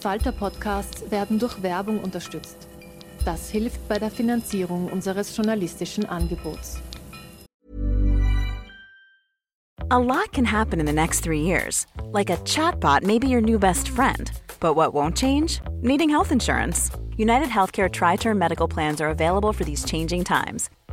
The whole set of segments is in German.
Falter-Podcasts werden durch Werbung unterstützt. Das hilft bei der Finanzierung unseres journalistischen Angebots. A lot can happen in the next three years. Like a chatbot may be your new best friend. But what won't change? Needing health insurance. United Healthcare Tri Term Medical Plans are available for these changing times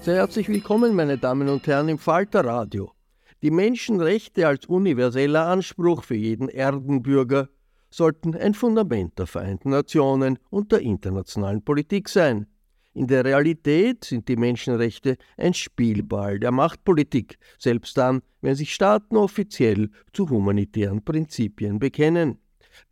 Sehr herzlich willkommen, meine Damen und Herren, im Falter Radio. Die Menschenrechte als universeller Anspruch für jeden Erdenbürger sollten ein Fundament der Vereinten Nationen und der internationalen Politik sein. In der Realität sind die Menschenrechte ein Spielball der Machtpolitik, selbst dann, wenn sich Staaten offiziell zu humanitären Prinzipien bekennen.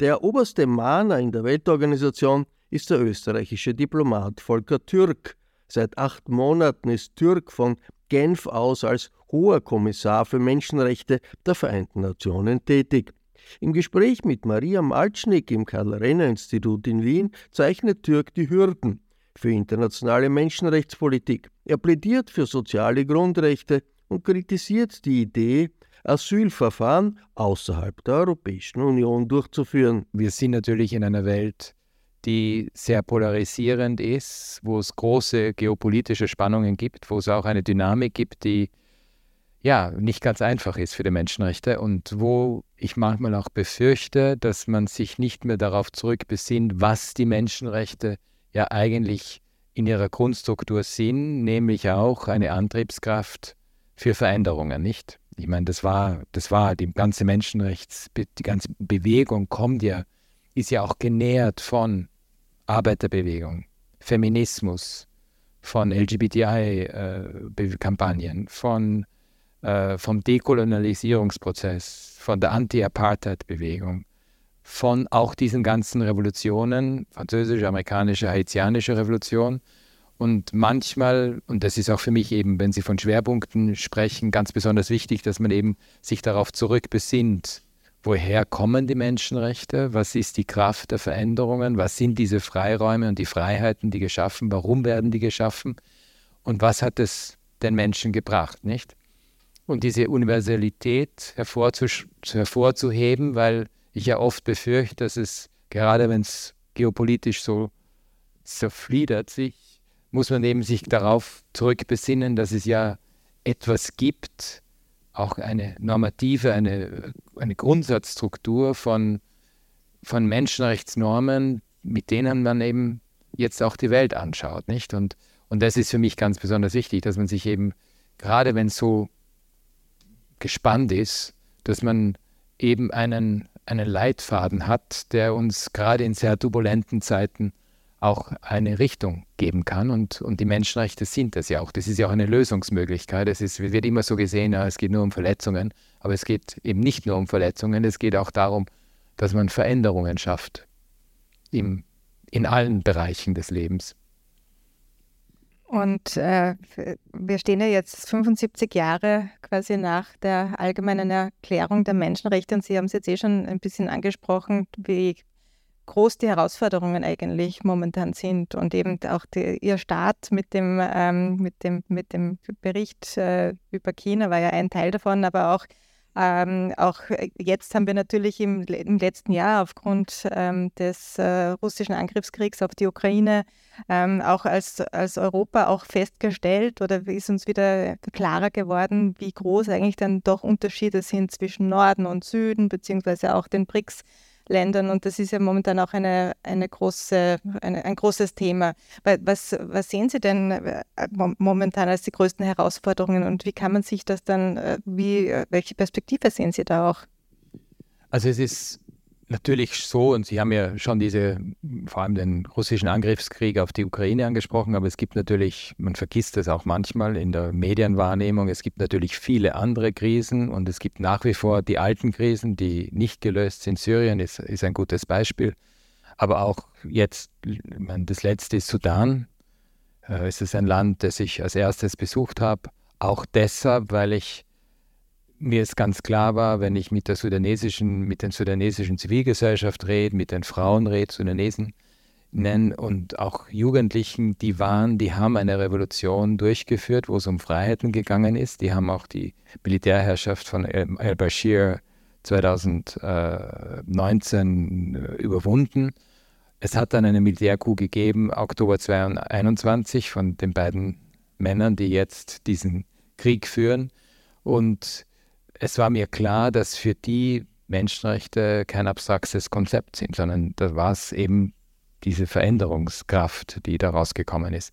Der oberste Mahner in der Weltorganisation ist der österreichische Diplomat Volker Türk, Seit acht Monaten ist Türk von Genf aus als hoher Kommissar für Menschenrechte der Vereinten Nationen tätig. Im Gespräch mit Maria Malcznik im Karl-Renner-Institut in Wien zeichnet Türk die Hürden für internationale Menschenrechtspolitik. Er plädiert für soziale Grundrechte und kritisiert die Idee, Asylverfahren außerhalb der Europäischen Union durchzuführen. Wir sind natürlich in einer Welt, die sehr polarisierend ist, wo es große geopolitische Spannungen gibt, wo es auch eine Dynamik gibt, die ja nicht ganz einfach ist für die Menschenrechte und wo ich manchmal auch befürchte, dass man sich nicht mehr darauf zurückbesinnt, was die Menschenrechte ja eigentlich in ihrer Grundstruktur sind, nämlich auch eine Antriebskraft für Veränderungen, nicht? Ich meine, das war, das war die ganze Menschenrechts, die ganze Bewegung kommt ja, ist ja auch genährt von Arbeiterbewegung, Feminismus, von LGBTI-Kampagnen, äh, von, äh, vom Dekolonialisierungsprozess, von der Anti-Apartheid-Bewegung, von auch diesen ganzen Revolutionen, französische, amerikanische, haitianische Revolution. Und manchmal, und das ist auch für mich eben, wenn Sie von Schwerpunkten sprechen, ganz besonders wichtig, dass man eben sich darauf zurückbesinnt, woher kommen die Menschenrechte, was ist die Kraft der Veränderungen, was sind diese Freiräume und die Freiheiten, die geschaffen, warum werden die geschaffen? Und was hat es den Menschen gebracht, nicht? Und diese Universalität hervorzuheben, weil ich ja oft befürchte, dass es, gerade wenn es geopolitisch so zerfliedert sich, muss man eben sich darauf zurückbesinnen, dass es ja etwas gibt, auch eine normative, eine, eine Grundsatzstruktur von, von Menschenrechtsnormen, mit denen man eben jetzt auch die Welt anschaut, nicht? Und, und das ist für mich ganz besonders wichtig, dass man sich eben, gerade wenn es so gespannt ist, dass man eben einen, einen Leitfaden hat, der uns gerade in sehr turbulenten Zeiten auch eine Richtung geben kann. Und, und die Menschenrechte sind das ja auch. Das ist ja auch eine Lösungsmöglichkeit. Es ist, wird immer so gesehen, es geht nur um Verletzungen. Aber es geht eben nicht nur um Verletzungen, es geht auch darum, dass man Veränderungen schafft im, in allen Bereichen des Lebens. Und äh, wir stehen ja jetzt 75 Jahre quasi nach der allgemeinen Erklärung der Menschenrechte und Sie haben es jetzt eh schon ein bisschen angesprochen, wie groß die Herausforderungen eigentlich momentan sind und eben auch die, Ihr Start mit dem, ähm, mit dem, mit dem Bericht äh, über China war ja ein Teil davon, aber auch ähm, auch jetzt haben wir natürlich im, im letzten Jahr aufgrund ähm, des äh, russischen Angriffskriegs auf die Ukraine ähm, auch als, als Europa auch festgestellt oder ist uns wieder klarer geworden, wie groß eigentlich dann doch Unterschiede sind zwischen Norden und Süden, beziehungsweise auch den BRICS. Ländern und das ist ja momentan auch eine, eine große, eine, ein großes Thema. Was, was sehen Sie denn äh, momentan als die größten Herausforderungen und wie kann man sich das dann, äh, wie, äh, welche Perspektive sehen Sie da auch? Also es ist natürlich so, und Sie haben ja schon diese, vor allem den russischen Angriffskrieg auf die Ukraine angesprochen, aber es gibt natürlich, man vergisst es auch manchmal in der Medienwahrnehmung, es gibt natürlich viele andere Krisen und es gibt nach wie vor die alten Krisen, die nicht gelöst sind. Syrien ist, ist ein gutes Beispiel. Aber auch jetzt, meine, das letzte ist Sudan. Äh, es ist ein Land, das ich als erstes besucht habe. Auch deshalb, weil ich mir ist ganz klar war, wenn ich mit der sudanesischen, mit den sudanesischen Zivilgesellschaft rede, mit den Frauen rede, Sudanesen nennen und auch Jugendlichen, die waren, die haben eine Revolution durchgeführt, wo es um Freiheiten gegangen ist. Die haben auch die Militärherrschaft von al-Bashir 2019 überwunden. Es hat dann eine Militärcoup gegeben, Oktober 2021, von den beiden Männern, die jetzt diesen Krieg führen. Und es war mir klar, dass für die Menschenrechte kein abstraktes Konzept sind, sondern da war es eben diese Veränderungskraft, die daraus gekommen ist.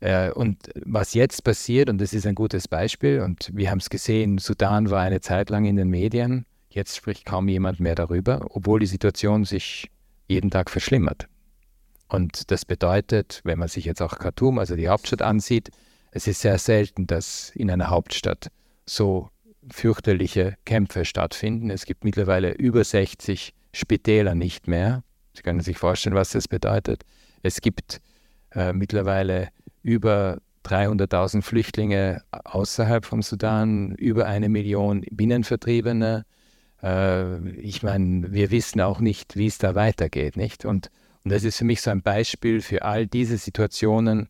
Äh, und was jetzt passiert, und das ist ein gutes Beispiel, und wir haben es gesehen, Sudan war eine Zeit lang in den Medien, jetzt spricht kaum jemand mehr darüber, obwohl die Situation sich jeden Tag verschlimmert. Und das bedeutet, wenn man sich jetzt auch Khartoum, also die Hauptstadt ansieht, es ist sehr selten, dass in einer Hauptstadt so fürchterliche Kämpfe stattfinden. Es gibt mittlerweile über 60 Spitäler nicht mehr. Sie können sich vorstellen, was das bedeutet. Es gibt äh, mittlerweile über 300.000 Flüchtlinge außerhalb vom Sudan, über eine Million Binnenvertriebene. Äh, ich meine, wir wissen auch nicht, wie es da weitergeht, nicht? Und, und das ist für mich so ein Beispiel für all diese Situationen,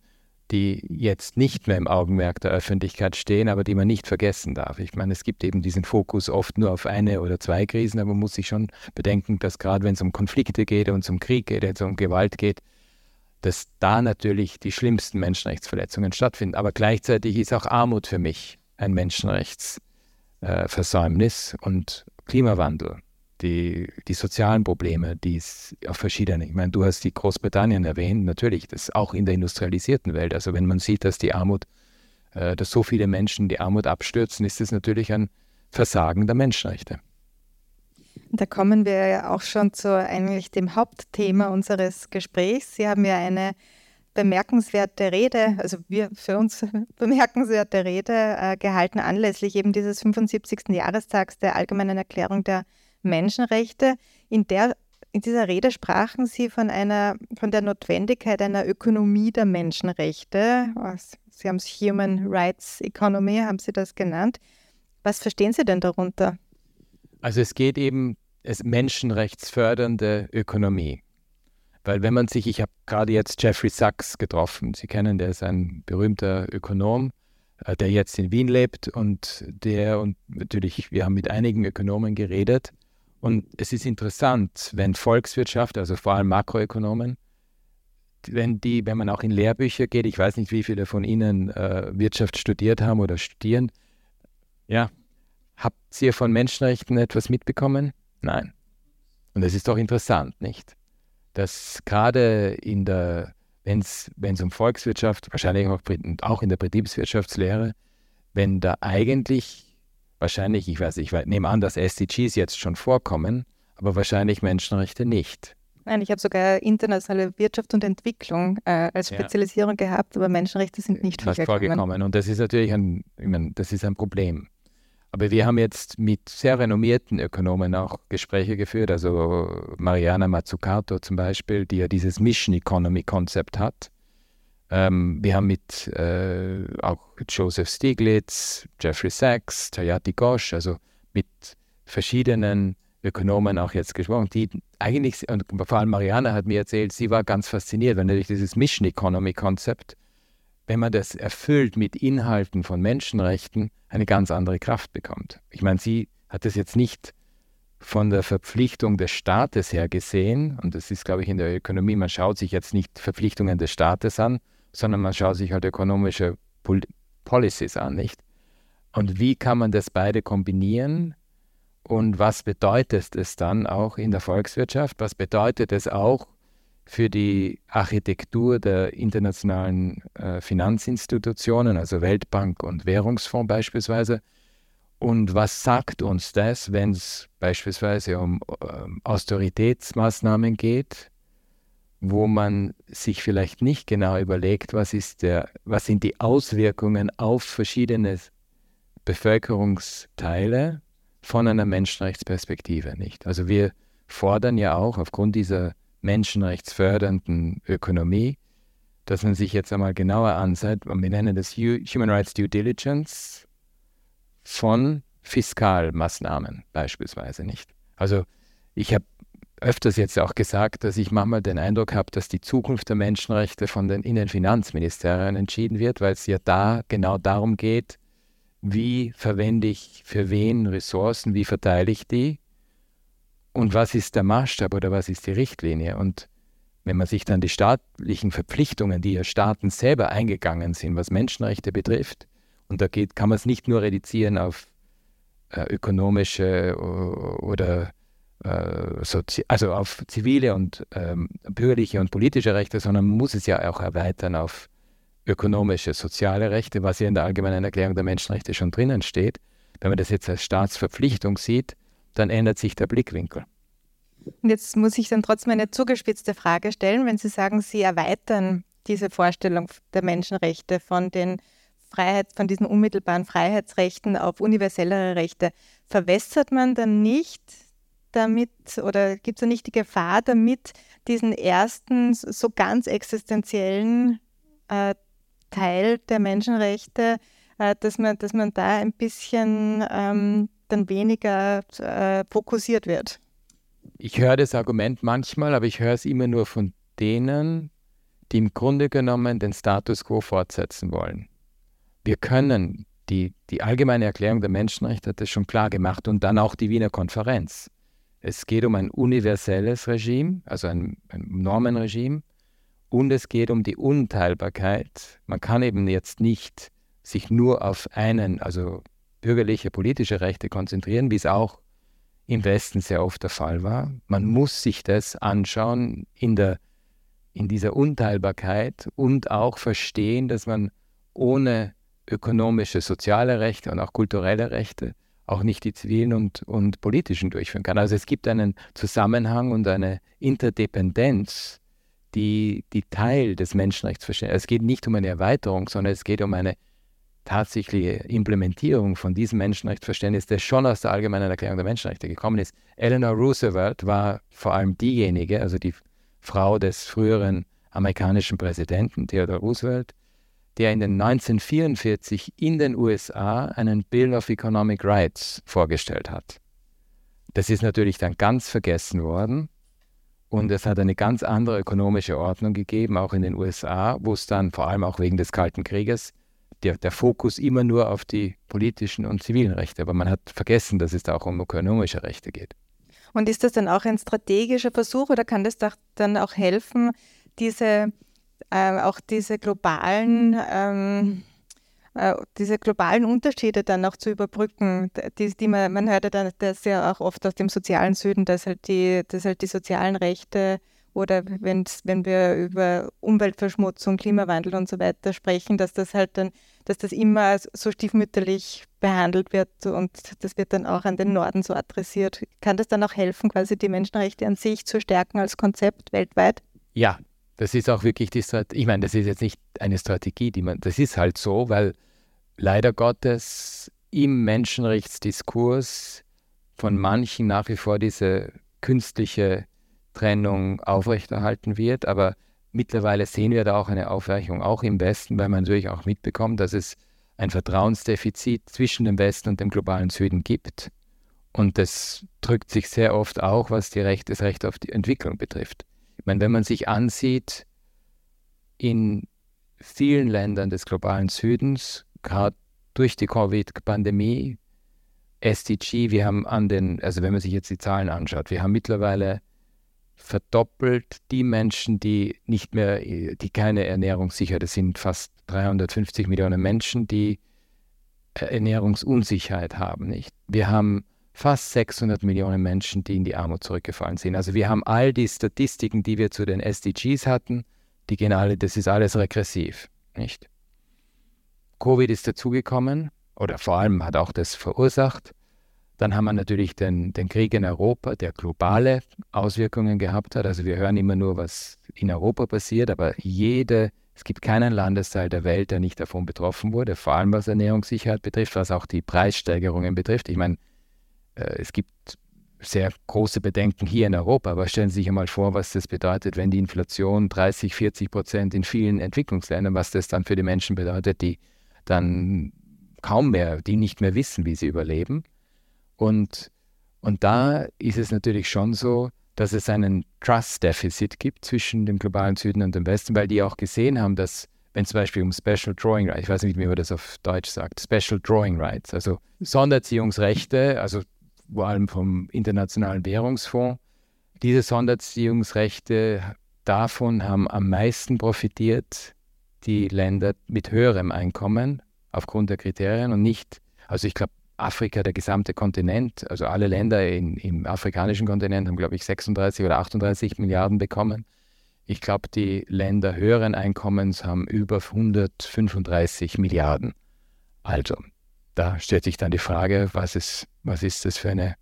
die jetzt nicht mehr im Augenmerk der Öffentlichkeit stehen, aber die man nicht vergessen darf. Ich meine, es gibt eben diesen Fokus oft nur auf eine oder zwei Krisen, aber man muss sich schon bedenken, dass gerade wenn es um Konflikte geht und um Krieg geht, wenn um Gewalt geht, dass da natürlich die schlimmsten Menschenrechtsverletzungen stattfinden. Aber gleichzeitig ist auch Armut für mich ein Menschenrechtsversäumnis äh, und Klimawandel die, die sozialen Probleme, die es auf verschiedene, ich meine, du hast die Großbritannien erwähnt, natürlich, das auch in der industrialisierten Welt. Also wenn man sieht, dass die Armut, äh, dass so viele Menschen die Armut abstürzen, ist das natürlich ein Versagen der Menschenrechte. Da kommen wir ja auch schon zu eigentlich dem Hauptthema unseres Gesprächs. Sie haben ja eine bemerkenswerte Rede, also wir für uns bemerkenswerte Rede äh, gehalten anlässlich eben dieses 75. Jahrestags der Allgemeinen Erklärung der Menschenrechte. In, der, in dieser Rede sprachen Sie von, einer, von der Notwendigkeit einer Ökonomie der Menschenrechte. Sie haben es Human Rights Economy, haben Sie das genannt. Was verstehen Sie denn darunter? Also es geht eben es menschenrechtsfördernde Ökonomie. Weil wenn man sich, ich habe gerade jetzt Jeffrey Sachs getroffen, Sie kennen, der ist ein berühmter Ökonom, äh, der jetzt in Wien lebt und der, und natürlich, wir haben mit einigen Ökonomen geredet, und es ist interessant, wenn Volkswirtschaft, also vor allem Makroökonomen, wenn die, wenn man auch in Lehrbücher geht, ich weiß nicht, wie viele von Ihnen äh, Wirtschaft studiert haben oder studieren, ja, habt ihr von Menschenrechten etwas mitbekommen? Nein. Und das ist doch interessant, nicht? Dass gerade in der, wenn es um Volkswirtschaft, wahrscheinlich auch, auch in der Betriebswirtschaftslehre, wenn da eigentlich wahrscheinlich, ich weiß, ich nehme an, dass SDGs jetzt schon vorkommen, aber wahrscheinlich Menschenrechte nicht. Nein, ich habe sogar internationale Wirtschaft und Entwicklung äh, als Spezialisierung ja. gehabt, aber Menschenrechte sind nicht vorgekommen. vorgekommen. Und das ist natürlich ein, ich meine, das ist ein Problem. Aber wir haben jetzt mit sehr renommierten Ökonomen auch Gespräche geführt, also Mariana Mazzucato zum Beispiel, die ja dieses Mission Economy Konzept hat, Ähm, wir haben mit äh, auch Joseph Stiglitz, Jeffrey Sachs, Tayati Ghosh, also mit verschiedenen Ökonomen auch jetzt gesprochen, die eigentlich, und vor allem Marianne hat mir erzählt, sie war ganz fasziniert, weil natürlich dieses Mission Economy Konzept, wenn man das erfüllt mit Inhalten von Menschenrechten, eine ganz andere Kraft bekommt. Ich meine, sie hat das jetzt nicht von der Verpflichtung des Staates her gesehen, und das ist, glaube ich, in der Ökonomie, man schaut sich jetzt nicht Verpflichtungen des Staates an, sondern man schaut sich halt ökonomische Pol Policies an, nicht? Und wie kann man das beide kombinieren? Und was bedeutet es dann auch in der Volkswirtschaft? Was bedeutet es auch für die Architektur der internationalen äh, Finanzinstitutionen, also Weltbank und Währungsfonds beispielsweise? Und was sagt uns das, wenn es beispielsweise um äh, Austeritätsmaßnahmen geht, wo man sich vielleicht nicht genau überlegt, was, ist der, was sind die Auswirkungen auf verschiedene Bevölkerungsteile von einer Menschenrechtsperspektive nicht. Also wir fordern ja auch aufgrund dieser menschenrechtsfördernden Ökonomie, dass man sich jetzt einmal genauer ansieht, wir nennen das Human Rights Due Diligence von Fiskalmaßnahmen beispielsweise nicht. Also ich habe öfters jetzt auch gesagt, dass ich manchmal den Eindruck habe, dass die Zukunft der Menschenrechte von den Innenfinanzministerien entschieden wird, weil es ja da genau darum geht, wie verwende ich für wen Ressourcen, wie verteile ich die und was ist der Maßstab oder was ist die Richtlinie. Und wenn man sich dann die staatlichen Verpflichtungen, die ja Staaten selber eingegangen sind, was Menschenrechte betrifft, und da geht, kann man es nicht nur reduzieren auf äh, ökonomische oder äh, also auf zivile und ähm, bürgerliche und politische Rechte, sondern muss es ja auch erweitern auf ökonomische, soziale Rechte, was ja in der Allgemeinen Erklärung der Menschenrechte schon drinnen steht. Wenn man das jetzt als Staatsverpflichtung sieht, dann ändert sich der Blickwinkel. Und jetzt muss ich dann trotzdem eine zugespitzte Frage stellen, wenn Sie sagen, Sie erweitern diese Vorstellung der Menschenrechte von den Freiheit, von diesen unmittelbaren Freiheitsrechten auf universellere Rechte. Verwässert man dann nicht damit oder gibt es da nicht die Gefahr, damit diesen ersten so ganz existenziellen äh, Teil der Menschenrechte, äh, dass, man, dass man da ein bisschen ähm, dann weniger äh, fokussiert wird. Ich höre das Argument manchmal, aber ich höre es immer nur von denen, die im Grunde genommen den Status quo fortsetzen wollen. Wir können, die, die allgemeine Erklärung der Menschenrechte hat das schon klar gemacht und dann auch die Wiener Konferenz. Es geht um ein universelles Regime, also ein, ein Normenregime, und es geht um die Unteilbarkeit. Man kann eben jetzt nicht sich nur auf einen, also bürgerliche, politische Rechte konzentrieren, wie es auch im Westen sehr oft der Fall war. Man muss sich das anschauen in, der, in dieser Unteilbarkeit und auch verstehen, dass man ohne ökonomische, soziale Rechte und auch kulturelle Rechte auch nicht die zivilen und, und politischen durchführen kann. Also es gibt einen Zusammenhang und eine Interdependenz die, die Teil des Menschenrechtsverständnisses. Es geht nicht um eine Erweiterung, sondern es geht um eine tatsächliche Implementierung von diesem Menschenrechtsverständnis, das schon aus der Allgemeinen Erklärung der Menschenrechte gekommen ist. Eleanor Roosevelt war vor allem diejenige, also die Frau des früheren amerikanischen Präsidenten Theodore Roosevelt, der in den 1944 in den USA einen Bill of Economic Rights vorgestellt hat. Das ist natürlich dann ganz vergessen worden und es hat eine ganz andere ökonomische Ordnung gegeben, auch in den USA, wo es dann vor allem auch wegen des Kalten Krieges der, der Fokus immer nur auf die politischen und zivilen Rechte. Aber man hat vergessen, dass es da auch um ökonomische Rechte geht. Und ist das dann auch ein strategischer Versuch oder kann das dann auch helfen, diese, äh, auch diese globalen ähm, äh, diese globalen Unterschiede dann auch zu überbrücken, die, die man, man hört ja dann das ja auch oft aus dem sozialen Süden, dass halt die, dass halt die sozialen Rechte oder wenn wir über Umweltverschmutzung, Klimawandel und so weiter sprechen, dass das halt dann, dass das immer so stiefmütterlich behandelt wird und das wird dann auch an den Norden so adressiert. Kann das dann auch helfen, quasi die Menschenrechte an sich zu stärken als Konzept weltweit? Ja, das ist auch wirklich die Strategie. Ich meine, das ist jetzt nicht eine Strategie, die man, das ist halt so, weil leider Gottes im Menschenrechtsdiskurs von manchen nach wie vor diese künstliche Trennung aufrechterhalten wird. Aber mittlerweile sehen wir da auch eine Aufweichung, auch im Westen, weil man natürlich auch mitbekommt, dass es ein Vertrauensdefizit zwischen dem Westen und dem globalen Süden gibt. Und das drückt sich sehr oft auch, was die Recht, das Recht auf die Entwicklung betrifft. Meine, wenn man sich ansieht, in vielen Ländern des globalen Südens, gerade durch die Covid-Pandemie, SDG, wir haben an den, also wenn man sich jetzt die Zahlen anschaut, wir haben mittlerweile verdoppelt die Menschen, die nicht mehr, die keine Ernährung sichern. Das sind fast 350 Millionen Menschen, die äh, Ernährungsunsicherheit haben. Nicht? Wir haben fast 600 Millionen Menschen, die in die Armut zurückgefallen sind. Also wir haben all die Statistiken, die wir zu den SDGs hatten, die gehen alle, das ist alles regressiv, nicht? Covid ist dazugekommen oder vor allem hat auch das verursacht. Dann haben wir natürlich den, den Krieg in Europa, der globale Auswirkungen gehabt hat. Also wir hören immer nur, was in Europa passiert, aber jede, es gibt keinen Landesteil der Welt, der nicht davon betroffen wurde, vor allem was Ernährungssicherheit betrifft, was auch die Preissteigerungen betrifft. Ich meine, es gibt sehr große Bedenken hier in Europa, aber stellen Sie sich einmal vor, was das bedeutet, wenn die Inflation 30, 40 Prozent in vielen Entwicklungsländern, was das dann für die Menschen bedeutet, die dann kaum mehr, die nicht mehr wissen, wie sie überleben. Und, und da ist es natürlich schon so, dass es einen Trust-Defizit gibt zwischen dem globalen Süden und dem Westen, weil die auch gesehen haben, dass wenn zum Beispiel um Special Drawing Rights, ich weiß nicht, wie man das auf Deutsch sagt, Special Drawing Rights, also Sonderziehungsrechte, also vor allem vom Internationalen Währungsfonds, diese Sonderziehungsrechte davon haben am meisten profitiert die Länder mit höherem Einkommen aufgrund der Kriterien und nicht, also ich glaube, Afrika, der gesamte Kontinent, also alle Länder in, im afrikanischen Kontinent haben, glaube ich, 36 oder 38 Milliarden bekommen. Ich glaube, die Länder höheren Einkommens haben über 135 Milliarden. Also, da stellt sich dann die Frage, was ist, was ist das für eine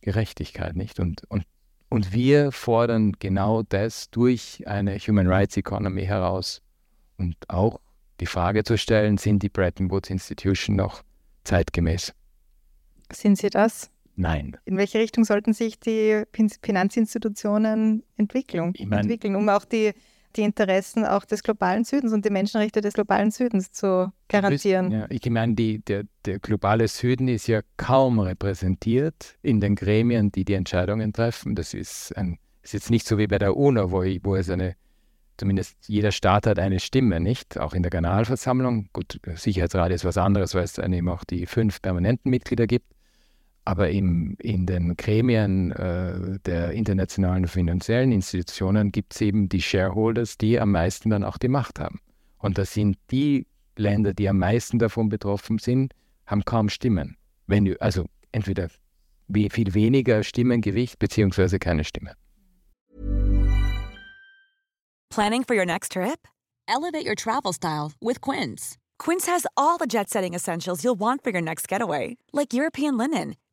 Gerechtigkeit, nicht? Und, und, und wir fordern genau das durch eine Human Rights Economy heraus und auch die Frage zu stellen, sind die Bretton Woods Institution noch zeitgemäß? Sind sie das? Nein. In welche Richtung sollten sich die Finanzinstitutionen entwickeln, ich mein, entwickeln um auch die, die Interessen auch des globalen Südens und die Menschenrechte des globalen Südens zu garantieren? Ja, ich meine, die, der, der globale Süden ist ja kaum repräsentiert in den Gremien, die die Entscheidungen treffen. Das ist, ein, ist jetzt nicht so wie bei der UNO, wo, wo es eine zumindest jeder Staat hat eine Stimme, nicht? Auch in der Generalversammlung. Gut, Sicherheitsrat ist was anderes, weil es dann eben auch die fünf permanenten Mitglieder gibt. Aber im, in den Gremien äh, der internationalen finanziellen Institutionen gibt es eben die Shareholders, die am meisten dann auch die Macht haben. Und das sind die Länder, die am meisten davon betroffen sind, haben kaum Stimmen. Wenn, also entweder viel weniger Stimmengewicht beziehungsweise keine Stimme. Planning for your next trip? Elevate your travel style with Quince. Quince has all the jet setting essentials you'll want for your next getaway, like European linen,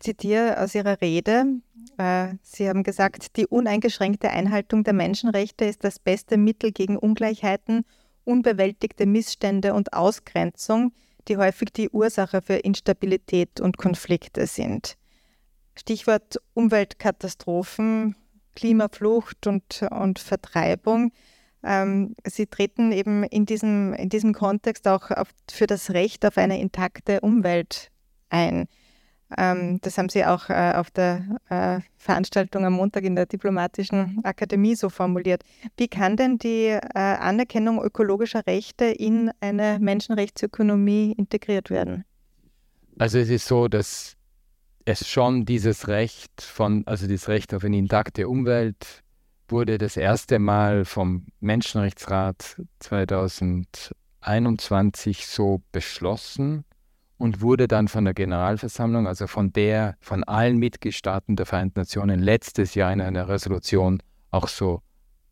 Zitiere aus Ihrer Rede. Äh, Sie haben gesagt, die uneingeschränkte Einhaltung der Menschenrechte ist das beste Mittel gegen Ungleichheiten, unbewältigte Missstände und Ausgrenzung, die häufig die Ursache für Instabilität und Konflikte sind. Stichwort Umweltkatastrophen, Klimaflucht und, und Vertreibung. Ähm, Sie treten eben in diesem, in diesem Kontext auch auf, für das Recht auf eine intakte Umwelt ein. Ähm, das haben Sie auch äh, auf der äh, Veranstaltung am Montag in der Diplomatischen Akademie so formuliert. Wie kann denn die äh, Anerkennung ökologischer Rechte in eine Menschenrechtsökonomie integriert werden? Also es ist so, dass es schon dieses Recht von, also das Recht auf eine intakte Umwelt wurde das erste Mal vom Menschenrechtsrat 2021 so beschlossen und wurde dann von der Generalversammlung, also von der, von allen Mitgliedstaaten der Vereinten Nationen letztes Jahr in einer Resolution auch so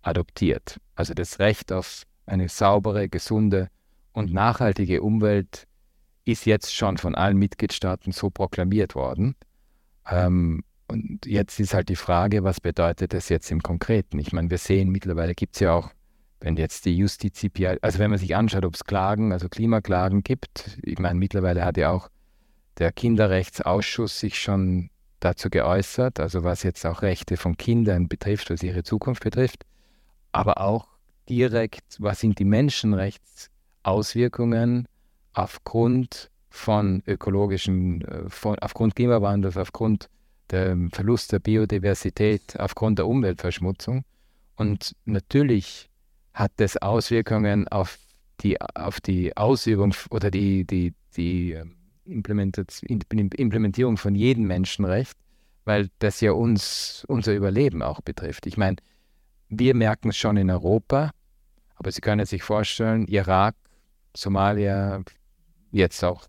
adoptiert. Also das Recht auf eine saubere, gesunde und nachhaltige Umwelt ist jetzt schon von allen Mitgliedstaaten so proklamiert worden. Ähm, und jetzt ist halt die Frage, was bedeutet das jetzt im Konkreten? Ich meine, wir sehen mittlerweile gibt es ja auch, wenn jetzt die Justizipia, also wenn man sich anschaut, ob es Klagen, also Klimaklagen gibt, ich meine, mittlerweile hat ja auch der Kinderrechtsausschuss sich schon dazu geäußert, also was jetzt auch Rechte von Kindern betrifft, was ihre Zukunft betrifft, aber auch direkt, was sind die Menschenrechtsauswirkungen aufgrund von ökologischen, äh, von, aufgrund Klimawandels, aufgrund der Verlust der Biodiversität, aufgrund der Umweltverschmutzung. Und natürlich hat das Auswirkungen auf die, auf die Ausübung oder die, die, die ähm, Implementierung von jedem Menschenrecht, weil das ja uns, unser Überleben auch betrifft. Ich meine, wir merken es schon in Europa, aber Sie können sich vorstellen, Irak, Somalia, jetzt auch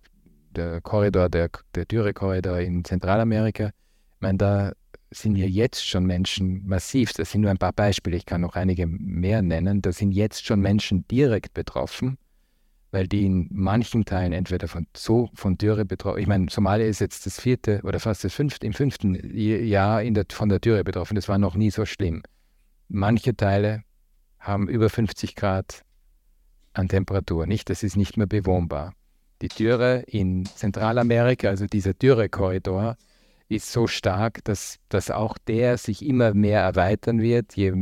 der Korridor, der, der Dürrekorridor in Zentralamerika. Ich meine, da sind ja jetzt schon Menschen massiv, das sind nur ein paar Beispiele, ich kann noch einige mehr nennen, da sind jetzt schon Menschen direkt betroffen, weil die in manchen Teilen entweder von so von Dürre betroffen, ich meine, Somalia ist jetzt das vierte oder fast das fünfte, im fünften Jahr der, von der Dürre betroffen, das war noch nie so schlimm. Manche Teile haben über 50 Grad an Temperatur, nicht? Das ist nicht mehr bewohnbar. Die Dürre in Zentralamerika, also dieser Dürrekorridor, ist so stark, dass, dass auch der sich immer mehr erweitern wird, je,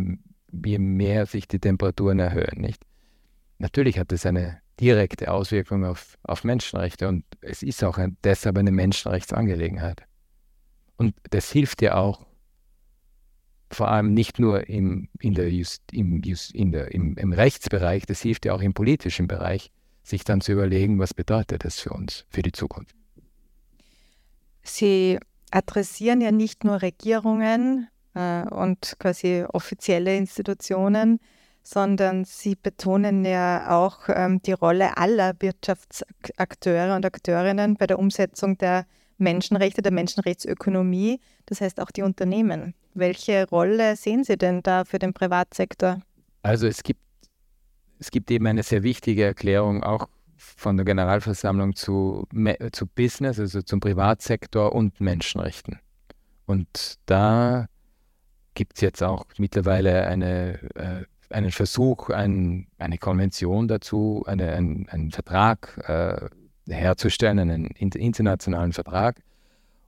je mehr sich die Temperaturen erhöhen. Nicht? Natürlich hat es eine direkte Auswirkung auf, auf Menschenrechte und es ist auch ein, deshalb eine Menschenrechtsangelegenheit. Und das hilft ja auch vor allem nicht nur im, in der Just, im, Just, in der, im, im Rechtsbereich, das hilft ja auch im politischen Bereich, sich dann zu überlegen, was bedeutet das für uns, für die Zukunft. Sie adressieren ja nicht nur Regierungen äh, und quasi offizielle Institutionen, sondern Sie betonen ja auch ähm, die Rolle aller Wirtschaftsakteure und Akteurinnen bei der Umsetzung der Menschenrechte, der Menschenrechtsökonomie, das heißt auch die Unternehmen. Welche Rolle sehen Sie denn da für den Privatsektor? Also es gibt es gibt eben eine sehr wichtige Erklärung auch von der Generalversammlung zu, zu Business, also zum Privatsektor und Menschenrechten. Und da gibt es jetzt auch mittlerweile eine, äh, einen Versuch, ein, eine Konvention dazu, eine, ein, einen Vertrag äh, herzustellen, einen internationalen Vertrag.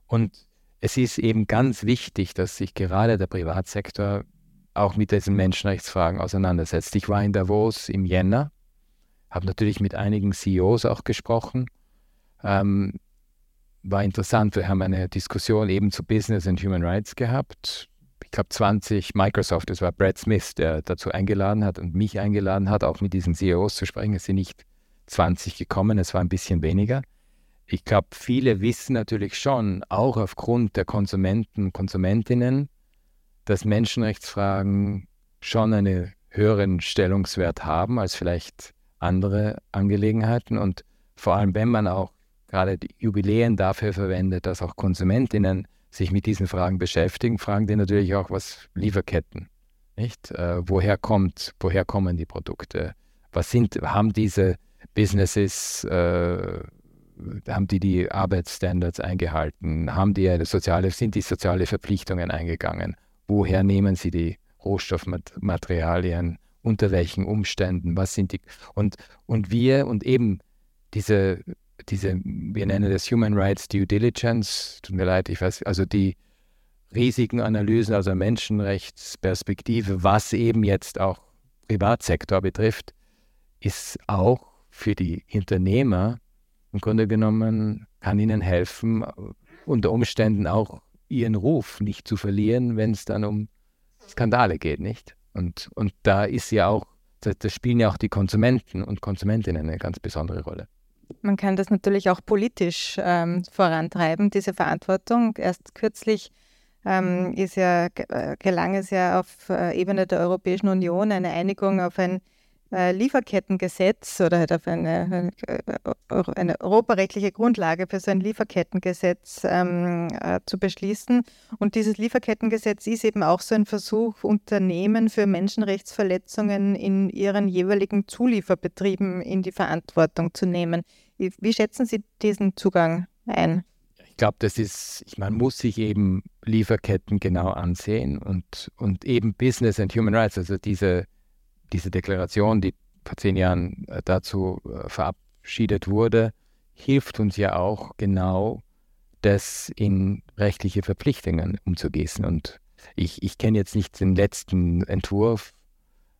Und es ist eben ganz wichtig, dass sich gerade der Privatsektor auch mit diesen Menschenrechtsfragen auseinandersetzt. Ich war in Davos im Jänner, habe natürlich mit einigen CEOs auch gesprochen. Ähm, war interessant, wir haben eine Diskussion eben zu Business and Human Rights gehabt. Ich glaube 20 Microsoft, das war Brad Smith, der dazu eingeladen hat und mich eingeladen hat, auch mit diesen CEOs zu sprechen. Es sind nicht 20 gekommen, es war ein bisschen weniger. Ich glaube, viele wissen natürlich schon, auch aufgrund der Konsumenten, Konsumentinnen, dass Menschenrechtsfragen schon einen höheren Stellungswert haben als vielleicht andere Angelegenheiten. Und vor allem, wenn man auch gerade die Jubiläen dafür verwendet, dass auch Konsumentinnen sich mit diesen Fragen beschäftigen, fragen die natürlich auch, was Lieferketten, nicht? Äh, woher kommt, woher kommen die Produkte? Was sind, haben diese Businesses, äh, haben die die Arbeitsstandards eingehalten? Haben die eine soziale, sind die soziale Verpflichtungen eingegangen? woher nehmen sie die Rohstoffmaterialien, unter welchen Umständen, was sind die und, und wir und eben diese, diese, wir nennen das Human Rights Due Diligence, tut mir leid, ich weiß, also die Risikenanalysen, also Menschenrechtsperspektive, was eben jetzt auch Privatsektor betrifft, ist auch für die Unternehmer im Grunde genommen, kann ihnen helfen, unter Umständen auch ihren Ruf nicht zu verlieren, wenn es dann um Skandale geht, nicht? Und, und da ist ja auch, da, spielen ja auch die Konsumenten und Konsumentinnen eine ganz besondere Rolle. Man kann das natürlich auch politisch ähm, vorantreiben, diese Verantwortung. Erst kürzlich ähm, ist ja, äh, gelang es ja auf äh, Ebene der Europäischen Union eine Einigung auf ein Lieferkettengesetz oder halt auf eine, äh, eine europarechtliche Grundlage für so ein Lieferkettengesetz ähm, äh, zu beschließen. Und dieses Lieferkettengesetz ist eben auch so ein Versuch, Unternehmen für Menschenrechtsverletzungen in ihren jeweiligen Zulieferbetrieben in die Verantwortung zu nehmen. Wie, schätzen Sie diesen Zugang ein? Ich glaube, das ist, man muss sich eben Lieferketten genau ansehen und, und eben Business and Human Rights, also diese diese Deklaration, die vor zehn Jahren äh, dazu äh, verabschiedet wurde, hilft uns ja auch genau, das in rechtliche Verpflichtungen umzugießen. Und ich, ich kenne jetzt nicht den letzten Entwurf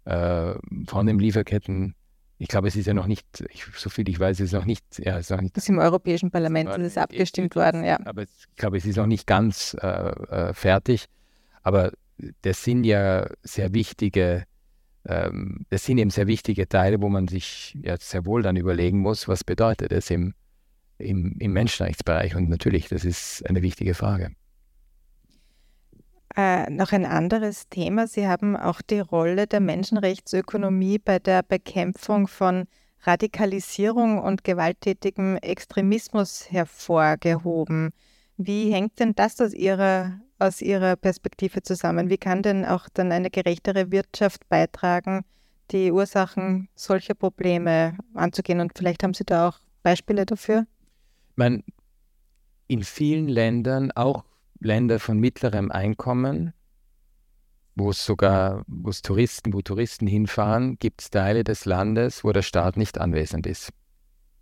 äh, von dem Lieferketten. Ich glaube, es ist ja noch nicht, ich, so viel ich weiß, ist noch nicht. Ja, ist noch nicht das ist im Europäischen Parlament ist es abgestimmt worden, ja. Aber ich glaube, es ist noch nicht ganz äh, äh, fertig. Aber das sind ja sehr wichtige ähm, das sind eben sehr wichtige Teile, wo man sich ja sehr wohl dann überlegen muss, was bedeutet es im, im, im Menschenrechtsbereich. Und natürlich, das ist eine wichtige Frage. Äh, noch ein anderes Thema. Sie haben auch die Rolle der Menschenrechtsökonomie bei der Bekämpfung von Radikalisierung und gewalttätigem Extremismus hervorgehoben. Wie hängt denn das aus Ihrer aus Ihrer Perspektive zusammen? Wie kann denn auch dann eine gerechtere Wirtschaft beitragen, die Ursachen solcher Probleme anzugehen? Und vielleicht haben Sie da auch Beispiele dafür? Man, in vielen Ländern, auch Länder von mittlerem Einkommen, wo es sogar, wo Touristen, wo Touristen hinfahren, gibt es Teile des Landes, wo der Staat nicht anwesend ist.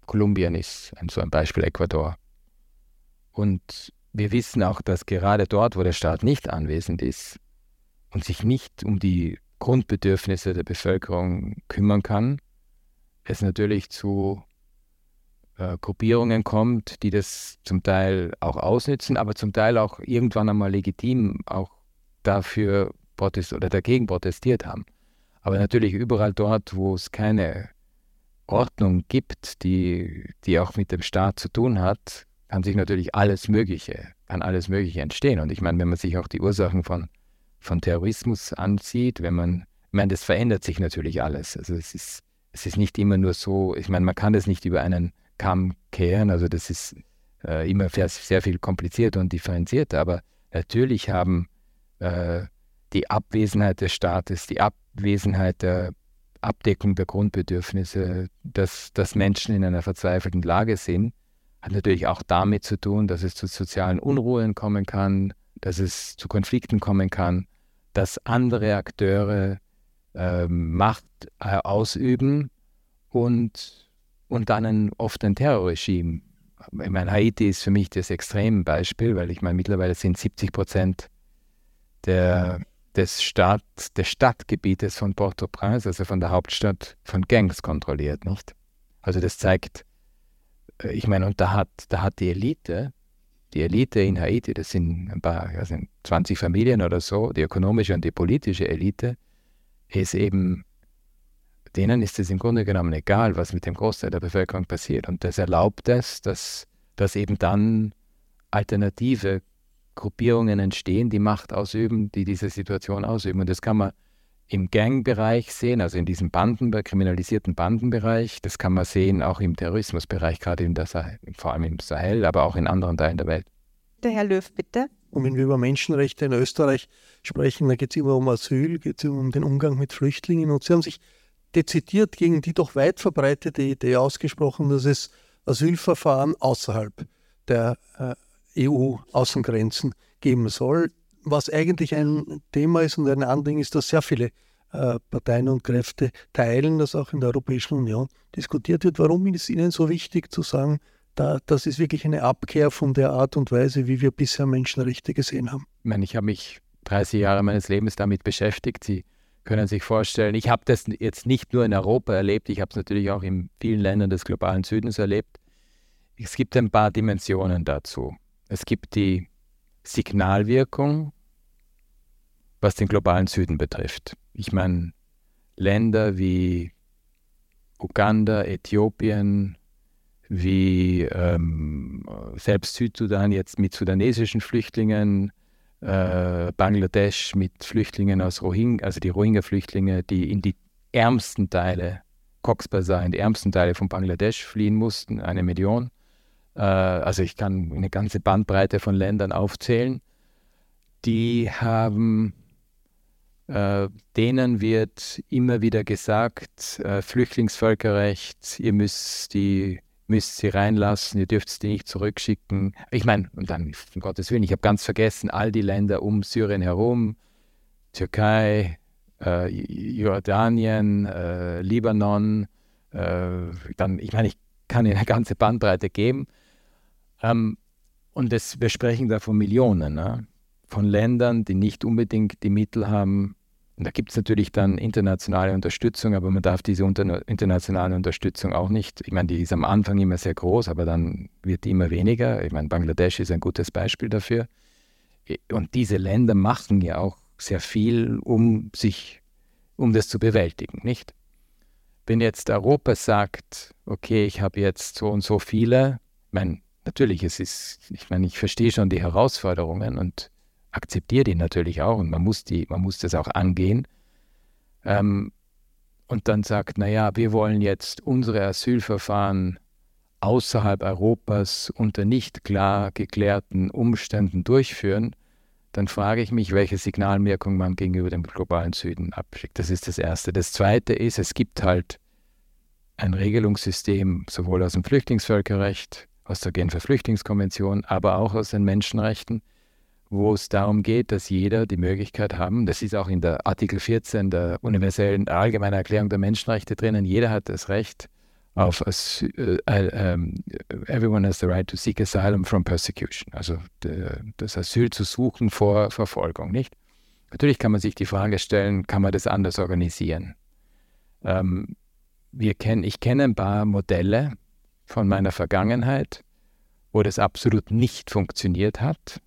Kolumbien ist so ein Beispiel, Ecuador. Und wir wissen auch, dass gerade dort, wo der Staat nicht anwesend ist und sich nicht um die Grundbedürfnisse der Bevölkerung kümmern kann, es natürlich zu äh, Gruppierungen kommt, die das zum Teil auch ausnützen, aber zum Teil auch irgendwann einmal legitim auch dafür protest oder dagegen protestiert haben. Aber natürlich überall dort, wo es keine Ordnung gibt, die, die auch mit dem Staat zu tun hat, kann sich natürlich alles Mögliche, kann alles Mögliche entstehen. Und ich meine, wenn man sich auch die Ursachen von, von Terrorismus ansieht, wenn man, ich meine, das verändert sich natürlich alles. Also es ist, es ist nicht immer nur so, ich meine, man kann das nicht über einen Kamm kehren, also das ist äh, immer sehr, viel komplizierter und differenzierter, aber natürlich haben äh, die Abwesenheit des Staates, die Abwesenheit der Abdeckung der Grundbedürfnisse, dass, dass Menschen in einer verzweifelten Lage sind, hat natürlich auch damit zu tun, dass es zu sozialen Unruhen kommen kann, dass es zu Konflikten kommen kann, dass andere Akteure äh, Macht äh, ausüben und, und dann ein, oft ein Terrorregime. Ich meine, Haiti ist für mich das Extrembeispiel, weil ich meine, mittlerweile sind 70 Prozent der, des, Stadt, des Stadtgebietes von Port-au-Prince, also von der Hauptstadt, von Gangs kontrolliert, nicht? Also das zeigt, ich meine, und da hat, da hat die Elite, die Elite in Haiti, das sind ein paar, ja, sind 20 Familien oder so, die ökonomische und die politische Elite, ist eben, denen ist es im Grunde genommen egal, was mit dem Großteil der Bevölkerung passiert. Und das erlaubt es, dass, dass eben dann alternative Gruppierungen entstehen, die Macht ausüben, die diese Situation ausüben. Und das kann man im Gangbereich sehen, also in diesem Banden, kriminalisierten Bandenbereich. Das kann man sehen auch im Terrorismusbereich, gerade in der Sahel, vor allem im Sahel, aber auch in anderen Teilen der Welt. Der Herr Löw, bitte. Und wenn wir über Menschenrechte in Österreich sprechen, da geht es immer um Asyl, geht es um den Umgang mit Flüchtlingen. Und Sie haben sich dezidiert gegen die doch weit verbreitete Idee ausgesprochen, dass es Asylverfahren außerhalb der äh, EU-Außengrenzen geben soll was eigentlich ein Thema ist und ein Anliegen ist, dass sehr viele äh, Parteien und Kräfte teilen, dass auch in der Europäischen Union diskutiert wird. Warum ist es Ihnen so wichtig zu sagen, da, das ist wirklich eine Abkehr von der Art und Weise, wie wir bisher Menschenrechte gesehen haben? Ich meine, ich habe mich 30 Jahre meines Lebens damit beschäftigt. Sie können sich vorstellen, ich habe das jetzt nicht nur in Europa erlebt, ich habe es natürlich auch in vielen Ländern des globalen Südens erlebt. Es gibt ein paar Dimensionen dazu. Es gibt die Signalwirkung, was den globalen Süden betrifft. Ich meine, Länder wie Uganda, Äthiopien, wie ähm, selbst Südsudan jetzt mit sudanesischen Flüchtlingen, äh, Bangladesch mit Flüchtlingen aus Rohingya, also die Rohingya-Flüchtlinge, die in die ärmsten Teile, Cox's Bazar, in die ärmsten Teile von Bangladesch fliehen mussten, eine Million. Äh, also ich kann eine ganze Bandbreite von Ländern aufzählen. Die haben, äh, denen wird immer wieder gesagt, äh, Flüchtlingsvölkerrecht, ihr müsst die müsst sie reinlassen, ihr dürft sie nicht zurückschicken. Ich meine, und dann, um Gottes Willen, ich habe ganz vergessen, all die Länder um Syrien herum, Türkei, äh, Jordanien, äh, Libanon, äh, dann, ich meine, ich kann Ihnen eine ganze Bandbreite geben. Ähm, und das, wir sprechen da von Millionen, ne? von Ländern, die nicht unbedingt die Mittel haben, und da gibt es natürlich dann internationale Unterstützung, aber man darf diese unter internationale Unterstützung auch nicht, ich meine, die ist am Anfang immer sehr groß, aber dann wird die immer weniger. Ich meine, Bangladesch ist ein gutes Beispiel dafür. Und diese Länder machen ja auch sehr viel, um sich, um das zu bewältigen, nicht? Wenn jetzt Europa sagt, okay, ich habe jetzt so und so viele, ich meine, natürlich, es ist, ich meine, ich verstehe schon die Herausforderungen und akzeptiere die natürlich auch und man muss, die, man muss das auch angehen. Ähm, und dann sagt, naja, wir wollen jetzt unsere Asylverfahren außerhalb Europas unter nicht klar geklärten Umständen durchführen, dann frage ich mich, welche Signalwirkung man gegenüber dem globalen Süden abschickt. Das ist das Erste. Das Zweite ist, es gibt halt ein Regelungssystem sowohl aus dem Flüchtlingsvölkerrecht, aus der Genfer Flüchtlingskonvention, aber auch aus den Menschenrechten, wo es darum geht, dass jeder die Möglichkeit haben, das ist auch in der Artikel 14 der universellen allgemeinen Erklärung der Menschenrechte drinnen, jeder hat das Recht auf uh, uh, um, everyone has the right to seek asylum from persecution, also de, das Asyl zu suchen vor Verfolgung, nicht? Natürlich kann man sich die Frage stellen, kann man das anders organisieren? Ähm, wir kennen, ich kenne ein paar Modelle von meiner Vergangenheit, wo das absolut nicht funktioniert hat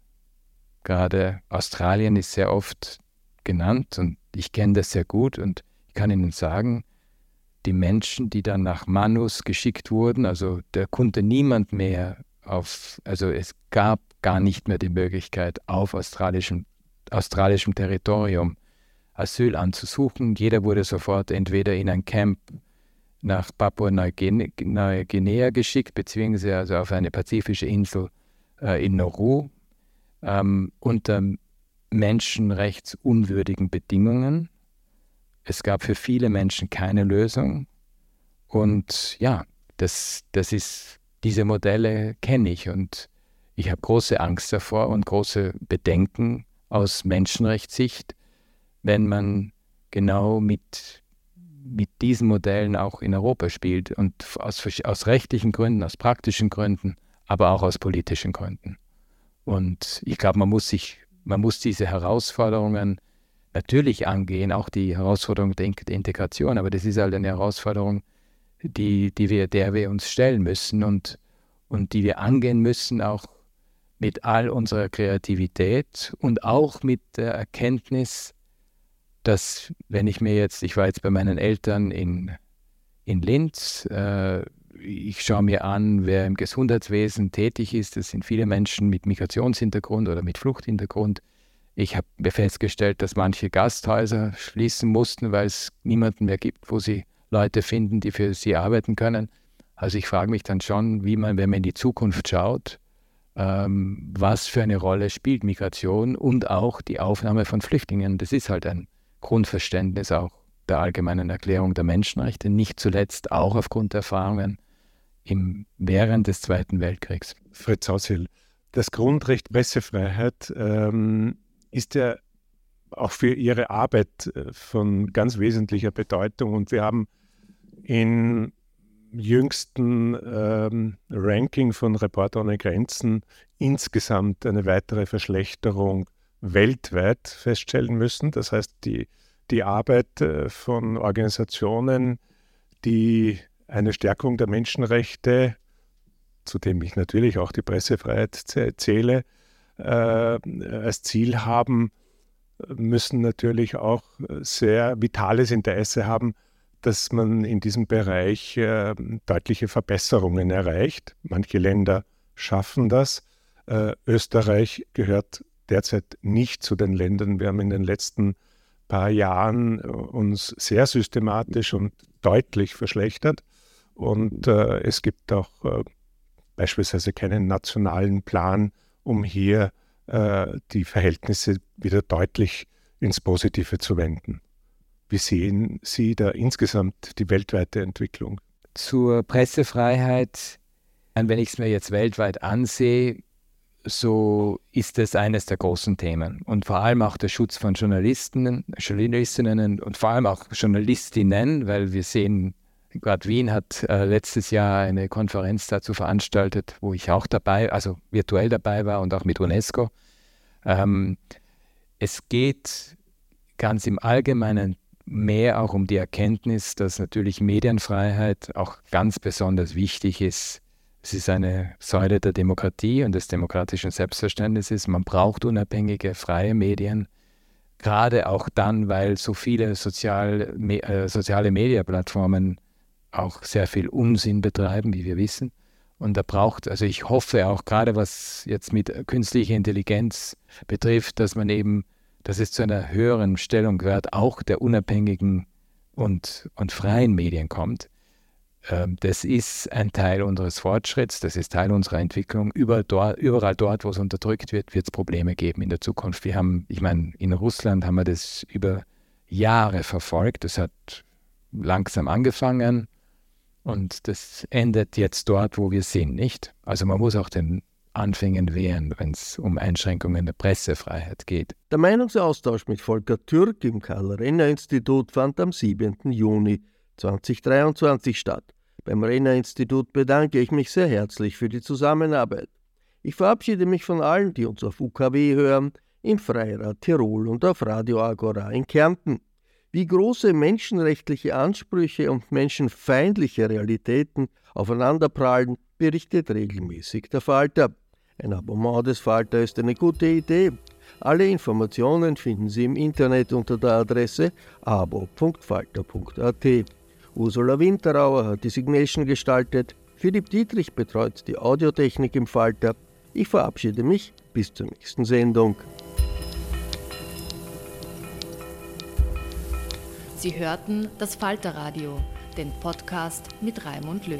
Gerade Australien ist sehr oft genannt und ich kenne das sehr gut und ich kann Ihnen sagen, die Menschen, die dann nach Manus geschickt wurden, also da konnte niemand mehr auf, also es gab gar nicht mehr die Möglichkeit, auf australischem, australischem Territorium Asyl anzusuchen. Jeder wurde sofort entweder in ein Camp nach Papua-Neuguinea geschickt, beziehungsweise also auf eine pazifische Insel äh, in Nauru, ähm, unter menschenrechtsunwürdigen Bedingungen. Es gab für viele Menschen keine Lösung. Und ja, das, das ist, diese Modelle kenne ich und ich habe große Angst davor und große Bedenken aus Menschenrechtssicht, wenn man genau mit, mit diesen Modellen auch in Europa spielt und aus, aus rechtlichen Gründen, aus praktischen Gründen, aber auch aus politischen Gründen. Und ich glaube, man muss sich, man muss diese Herausforderungen natürlich angehen, auch die Herausforderung der Integration, aber das ist halt eine Herausforderung, die, die wir, der wir uns stellen müssen und, und die wir angehen müssen, auch mit all unserer Kreativität und auch mit der Erkenntnis, dass wenn ich mir jetzt, ich war jetzt bei meinen Eltern in, in Linz, äh, ich schaue mir an, wer im Gesundheitswesen tätig ist. Das sind viele Menschen mit Migrationshintergrund oder mit Fluchthintergrund. Ich habe mir festgestellt, dass manche Gasthäuser schließen mussten, weil es niemanden mehr gibt, wo sie Leute finden, die für sie arbeiten können. Also ich frage mich dann schon, wie man, wenn man in die Zukunft schaut, ähm, was für eine Rolle spielt Migration und auch die Aufnahme von Flüchtlingen. Das ist halt ein Grundverständnis auch der allgemeinen Erklärung der Menschenrechte, nicht zuletzt auch aufgrund der Erfahrungen im, während des Zweiten Weltkriegs. Fritz Haushil, das Grundrecht Pressefreiheit ähm, ist ja auch für Ihre Arbeit äh, von ganz wesentlicher Bedeutung und wir haben im jüngsten ähm, Ranking von Reporter ohne Grenzen insgesamt eine weitere Verschlechterung weltweit feststellen müssen. Das heißt, die, die Arbeit äh, von Organisationen, die eine Stärkung der Menschenrechte, zu dem ich natürlich auch die Pressefreiheit zähle, äh, als Ziel haben, müssen natürlich auch sehr vitales Interesse haben, dass man in diesem Bereich äh, deutliche Verbesserungen erreicht. Manche Länder schaffen das. Äh, Österreich gehört derzeit nicht zu den Ländern. Wir haben in den letzten paar Jahren uns sehr systematisch und deutlich verschlechtert. Und äh, es gibt auch äh, beispielsweise keinen nationalen Plan, um hier äh, die Verhältnisse wieder deutlich ins Positive zu wenden. Wie sehen Sie da insgesamt die weltweite Entwicklung? Zur Pressefreiheit, wenn ich es mir jetzt weltweit ansehe, so ist es eines der großen Themen. Und vor allem auch der Schutz von Journalisten, Journalistinnen und vor allem auch Journalistinnen, weil wir sehen, gerade Wien hat äh, letztes Jahr eine Konferenz dazu veranstaltet, wo ich auch dabei, also virtuell dabei war und auch mit UNESCO. Ähm, es geht ganz im Allgemeinen mehr auch um die Erkenntnis, dass natürlich Medienfreiheit auch ganz besonders wichtig ist es ist eine Säule der Demokratie und des demokratischen Selbstverständnisses. Man braucht unabhängige, freie Medien, gerade auch dann, weil so viele sozial, me, äh, soziale Medienplattformen auch sehr viel Unsinn betreiben, wie wir wissen. Und da braucht, also ich hoffe auch gerade, was jetzt mit künstlicher Intelligenz betrifft, dass man eben, dass es zu einer höheren Stellung gehört, auch der unabhängigen und, und freien Medien kommt. Ähm, das ist ein Teil unseres Fortschritts, das ist Teil unserer Entwicklung. Überall dort, überall dort wo es unterdrückt wird, wird es Probleme geben in der Zukunft. Wir haben, ich meine, in Russland haben wir das über Jahre verfolgt. Das hat langsam angefangen und das endet jetzt dort, wo wir sind, nicht? Also man muss auch den Anfängen wehren, wenn es um Einschränkungen der Pressefreiheit geht. Der Meinungsaustausch mit Volker Türk im Karl-Renner-Institut fand am 7. Juni 2023 statt. Beim Renner-Institut bedanke ich mich sehr herzlich für die Zusammenarbeit. Ich verabschiede mich von allen, die uns auf UKW hören, im Freirad Tirol und auf Radio Agora in Kärnten. Wie große menschenrechtliche Ansprüche und menschenfeindliche Realitäten aufeinanderprallen, berichtet regelmäßig der Falter. Ein Abonnement des Falter ist eine gute Idee. Alle Informationen finden Sie im Internet unter der Adresse abo.falter.at. Ursula Winterauer hat die Signation gestaltet. Philipp Dietrich betreut die Audiotechnik im Falter. Ich verabschiede mich bis zur nächsten Sendung. Sie hörten das Falterradio, den Podcast mit Raimund Löw.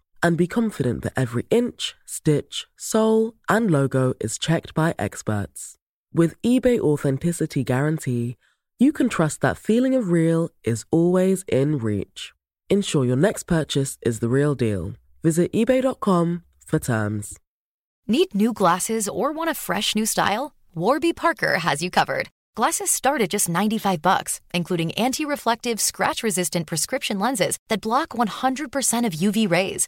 and be confident that every inch, stitch, sole, and logo is checked by experts. With eBay Authenticity Guarantee, you can trust that feeling of real is always in reach. Ensure your next purchase is the real deal. Visit eBay.com for terms. Need new glasses or want a fresh new style? Warby Parker has you covered. Glasses start at just 95 bucks, including anti-reflective, scratch-resistant prescription lenses that block 100% of UV rays